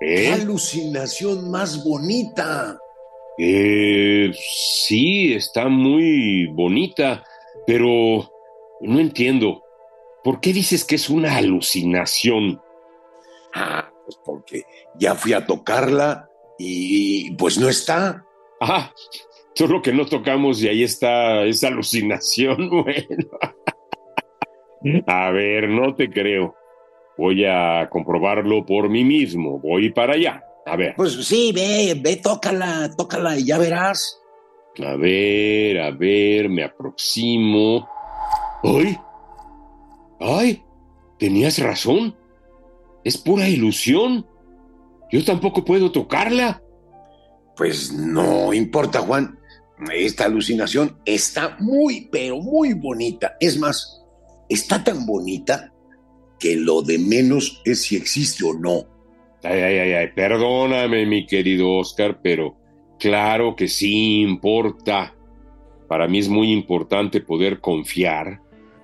¿Eh? ¡Qué alucinación más bonita! Eh, sí, está muy bonita, pero no entiendo. ¿Por qué dices que es una alucinación? Ah, pues porque ya fui a tocarla y pues no está. Ah, solo que no tocamos y ahí está esa alucinación. Bueno. A ver, no te creo. Voy a comprobarlo por mí mismo. Voy para allá. A ver. Pues sí, ve, ve, tócala, tócala y ya verás. A ver, a ver, me aproximo. ¡Ay! ¡Ay! Tenías razón. Es pura ilusión. Yo tampoco puedo tocarla. Pues no importa, Juan. Esta alucinación está muy, pero muy bonita. Es más, está tan bonita que lo de menos es si existe o no. Ay, ay, ay, ay, perdóname, mi querido Oscar, pero claro que sí importa. Para mí es muy importante poder confiar,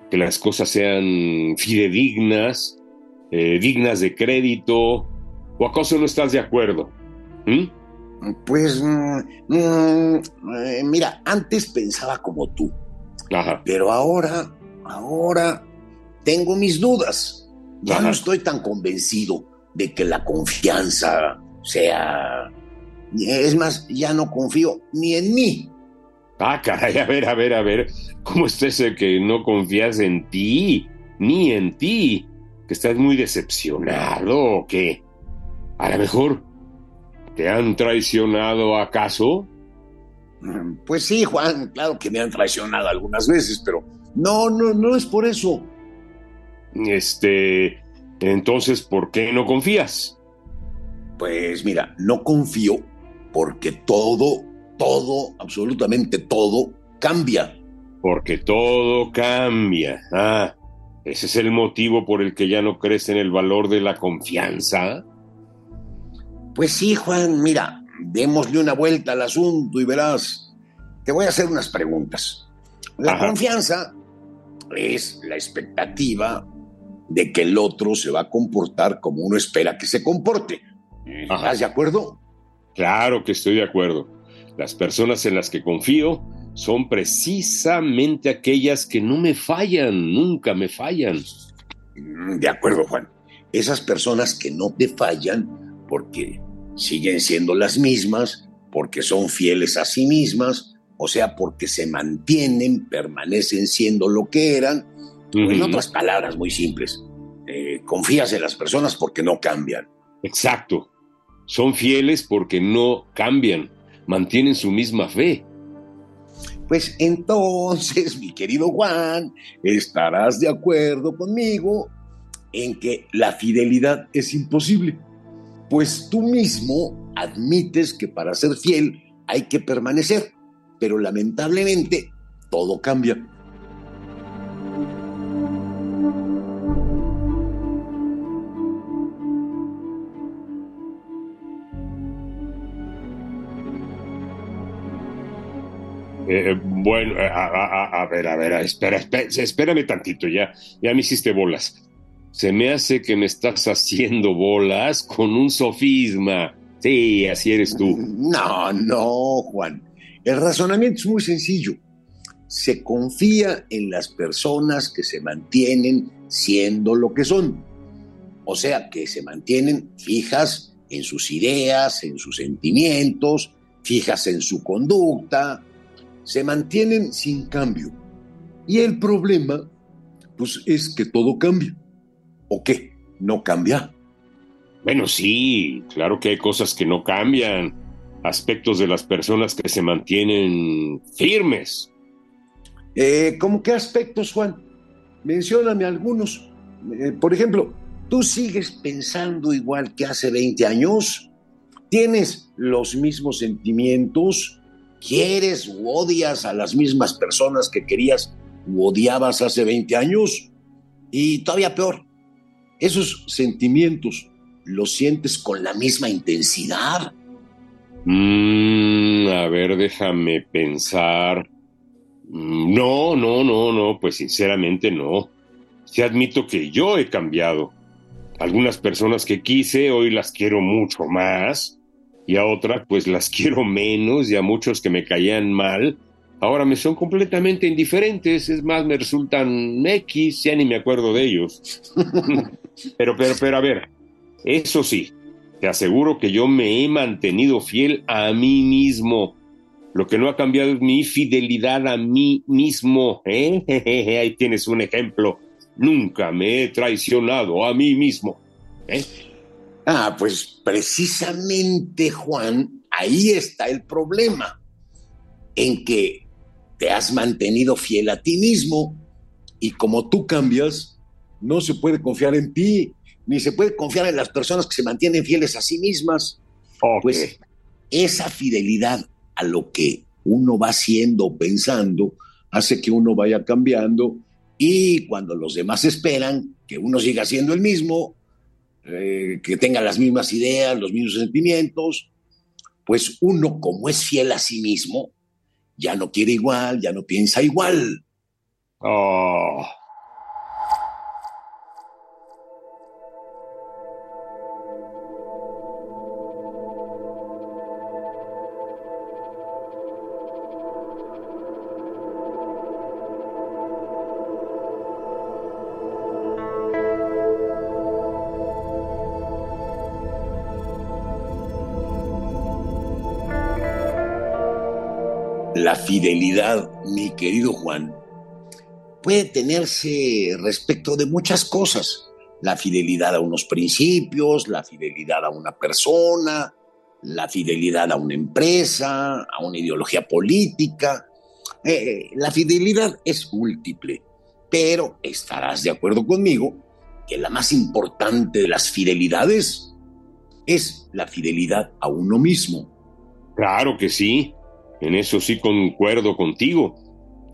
que las cosas sean fidedignas, eh, dignas de crédito. ¿O acaso no estás de acuerdo? ¿Mm? Pues, mm, mm, eh, mira, antes pensaba como tú, Ajá. pero ahora, ahora tengo mis dudas. Ya no estoy tan convencido de que la confianza sea... Es más, ya no confío ni en mí. Ah, caray, a ver, a ver, a ver. ¿Cómo es ese que no confías en ti? Ni en ti. ¿Que estás muy decepcionado o qué? A lo mejor te han traicionado acaso. Mm, Pues sí, Juan, claro que me han traicionado algunas veces, pero no, no, no es por eso. Este, entonces, ¿por qué no confías? Pues mira, no confío porque todo, todo, absolutamente todo cambia. Porque todo cambia. Ah, ese es el motivo por el que ya no crees en el valor de la confianza. Pues sí, Juan, mira, démosle una vuelta al asunto y verás. Te voy a hacer unas preguntas. La Ajá. confianza es la expectativa de que el otro se va a comportar como uno espera que se comporte. Ajá. ¿Estás de acuerdo? Claro que estoy de acuerdo. Las personas en las que confío son precisamente aquellas que no me fallan, nunca me fallan. Mm, De acuerdo, Juan. Esas personas que no te fallan porque siguen siendo las mismas, porque son fieles a sí mismas, o sea, porque se mantienen, permanecen siendo lo que eran. En otras palabras muy simples, eh, confías en las personas porque no cambian. Exacto. Son fieles porque no cambian, mantienen su misma fe. Pues entonces, mi querido Juan, estarás de acuerdo conmigo en que la fidelidad es imposible. Pues tú mismo admites que para ser fiel hay que permanecer, pero lamentablemente todo cambia. Eh, bueno, a, a- a- a ver, a ver, espera, espera, espérame tantito, ya, ya me hiciste bolas. Se me hace que me estás haciendo bolas con un sofisma. Sí, así eres tú. No, no, Juan. El razonamiento es muy sencillo. Se confía en las personas que se mantienen siendo lo que son. O sea, que se mantienen fijas en sus ideas, en sus sentimientos, fijas en su conducta, se mantienen sin cambio. Y el problema, pues, es que todo cambia. ¿O qué? ¿No cambia? Bueno, sí, claro que hay cosas que no cambian, aspectos de las personas que se mantienen firmes. Eh, ¿Cómo qué aspectos, Juan? Mencióname algunos. Eh, por ejemplo, ¿tú sigues pensando igual que hace 20 años? ¿Tienes los mismos sentimientos? ¿Quieres u odias a las mismas personas que querías u odiabas hace 20 años? Y todavía peor, esos sentimientos los sientes con la misma intensidad. Mm, a ver, déjame pensar. No, no, no, no, pues sinceramente no. Sí admito que yo he cambiado. Algunas personas que quise hoy las quiero mucho más y a otras pues las quiero menos y a muchos que me caían mal ahora me son completamente indiferentes, es más, me resultan X, ya ni me acuerdo de ellos. pero, pero, pero, a ver, eso sí, te aseguro que yo me he mantenido fiel a mí mismo. Lo que no ha cambiado es mi fidelidad a mí mismo. ¿eh? Ahí tienes un ejemplo. Nunca me he traicionado a mí mismo. ¿eh? Ah, pues precisamente, Juan, ahí está el problema, en que te has mantenido fiel a ti mismo y como tú cambias, no se puede confiar en ti, ni se puede confiar en las personas que se mantienen fieles a sí mismas. Pues esa fidelidad a lo que uno va haciendo, pensando, hace que uno vaya cambiando y cuando los demás esperan que uno siga siendo el mismo, eh, que tenga las mismas ideas, los mismos sentimientos, pues uno como es fiel a sí mismo, ya no quiere igual, ya no piensa igual. Oh. La fidelidad, mi querido Juan, puede tenerse respecto de muchas cosas. La fidelidad a unos principios, la fidelidad a una persona, la fidelidad a una empresa, a una ideología política. Eh, la fidelidad es múltiple, pero estarás de acuerdo conmigo que la más importante de las fidelidades es la fidelidad a uno mismo. Claro que sí. En eso sí concuerdo contigo.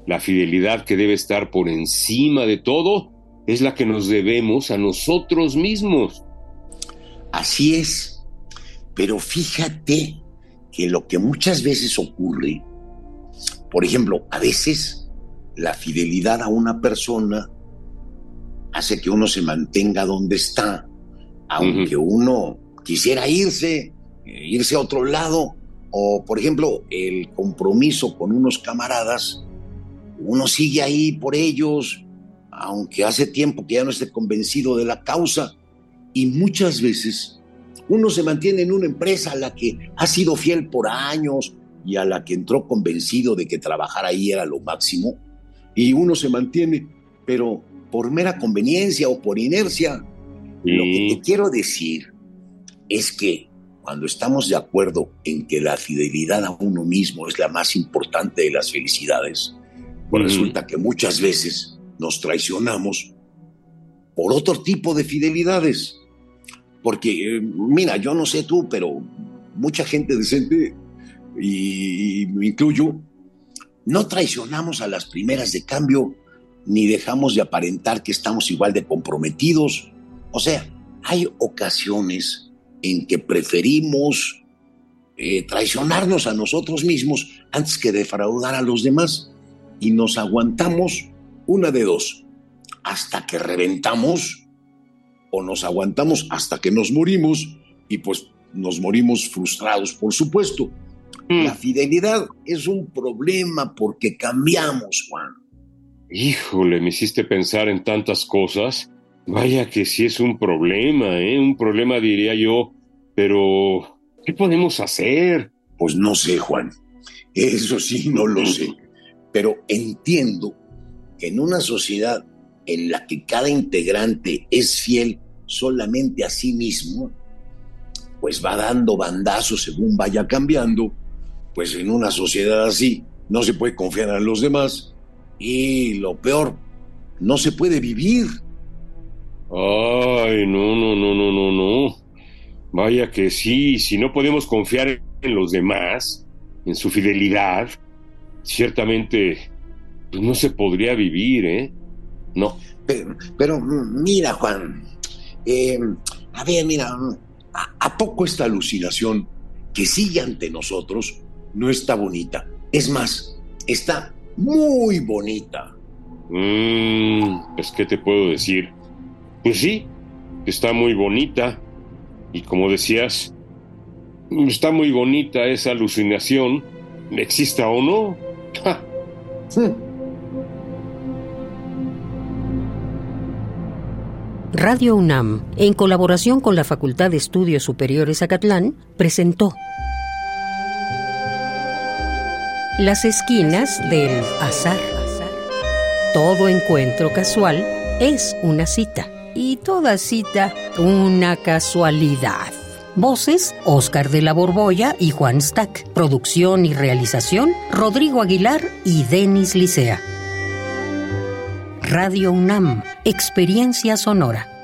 La fidelidad que debe estar por encima de todo es la que nos debemos a nosotros mismos. Así es. Pero fíjate que lo que muchas veces ocurre, por ejemplo, a veces la fidelidad a una persona hace que uno se mantenga donde está, aunque uno quisiera irse, irse a otro lado, o, por ejemplo, el compromiso con unos camaradas, uno sigue ahí por ellos, aunque hace tiempo que ya no esté convencido de la causa, y muchas veces uno se mantiene en una empresa a la que ha sido fiel por años y a la que entró convencido de que trabajar ahí era lo máximo, y uno se mantiene, pero por mera conveniencia o por inercia. Lo que te quiero decir es que cuando estamos de acuerdo en que la fidelidad a uno mismo es la más importante de las felicidades, pues resulta que muchas veces nos traicionamos por otro tipo de fidelidades. Porque, eh, mira, yo no sé tú, pero mucha gente decente, y, y me incluyo, no traicionamos a las primeras de cambio, ni dejamos de aparentar que estamos igual de comprometidos. O sea, hay ocasiones en que preferimos eh, traicionarnos a nosotros mismos antes que defraudar a los demás y nos aguantamos una de dos, hasta que reventamos o nos aguantamos hasta que nos morimos y pues nos morimos frustrados, por supuesto. Mm. La fidelidad es un problema porque cambiamos, Juan. Híjole, me hiciste pensar en tantas cosas Vaya que sí es un problema, ¿eh? Un problema diría yo, pero ¿qué podemos hacer? Pues no sé, Juan. Eso sí, no lo sé. Pero entiendo que en una sociedad en la que cada integrante es fiel solamente a sí mismo, pues va dando bandazos según vaya cambiando, pues en una sociedad así no se puede confiar en los demás y lo peor, no se puede vivir. Ay, no, no, no, no, no, no. Vaya que sí, si no podemos confiar en los demás, en su fidelidad, ciertamente pues no se podría vivir, ¿eh? No. Pero, mira, Juan, eh, a ver, mira, ¿a, poco esta alucinación que sigue ante nosotros no está bonita? Es más, está muy bonita. Mmm, pues, ¿qué te puedo decir? Pues sí, está muy bonita. Y como decías, está muy bonita esa alucinación, exista o no. Radio UNAM, en colaboración con la Facultad de Estudios Superiores Acatlán, presentó Las esquinas del azar. Todo encuentro casual es una cita y toda cita una casualidad. Voces, Oscar de la Borbolla y Juan Stack. Producción y realización, Rodrigo Aguilar y Denis Licea. Radio UNAM, Experiencia Sonora.